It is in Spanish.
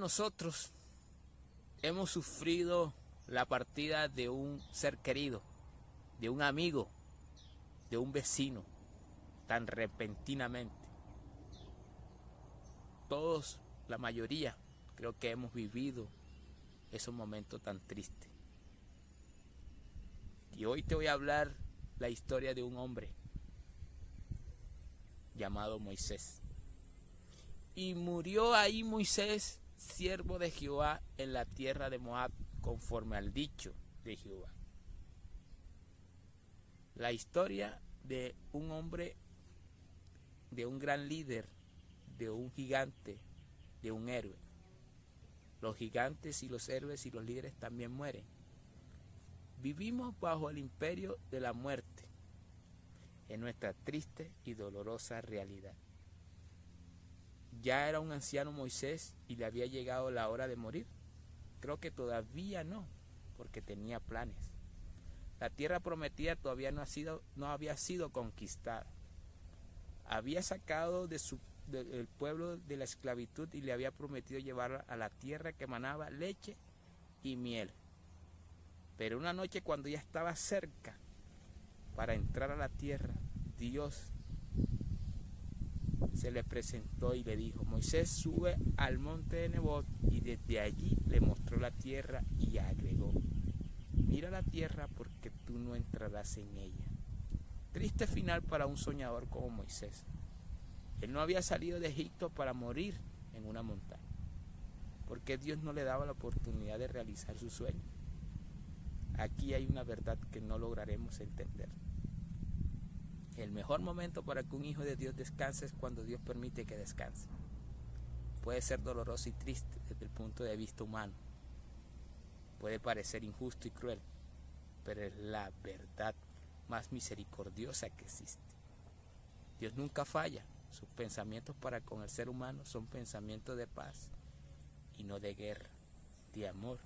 nosotros hemos sufrido la partida de un ser querido, de un amigo, de un vecino, tan repentinamente. Todos, la mayoría, creo que hemos vivido esos momentos tan tristes. Y hoy te voy a hablar la historia de un hombre llamado Moisés. Y murió ahí Moisés, siervo de Jehová, en la tierra de Moab, conforme al dicho de Jehová. La historia de un hombre, de un gran líder, de un gigante, de un héroe. Los gigantes y los héroes y los líderes también mueren. Vivimos bajo el imperio de la muerte, en nuestra triste y dolorosa realidad. Ya era un anciano Moisés y le había llegado la hora de morir. Creo que todavía no, porque tenía planes. La tierra prometida todavía no, ha sido, no había sido conquistada. Había sacado de su, del pueblo de la esclavitud y le había prometido llevarla a la tierra que emanaba leche y miel. Pero una noche cuando ya estaba cerca para entrar a la tierra, Dios se le presentó y le dijo, Moisés sube al monte de Nebot y desde allí le mostró la tierra y agregó, mira la tierra porque tú no entrarás en ella. Triste final para un soñador como Moisés. Él no había salido de Egipto para morir en una montaña, porque Dios no le daba la oportunidad de realizar su sueño. Aquí hay una verdad que no lograremos entender. El mejor momento para que un hijo de Dios descanse es cuando Dios permite que descanse. Puede ser doloroso y triste desde el punto de vista humano. Puede parecer injusto y cruel, pero es la verdad más misericordiosa que existe. Dios nunca falla. Sus pensamientos para con el ser humano son pensamientos de paz y no de guerra, de amor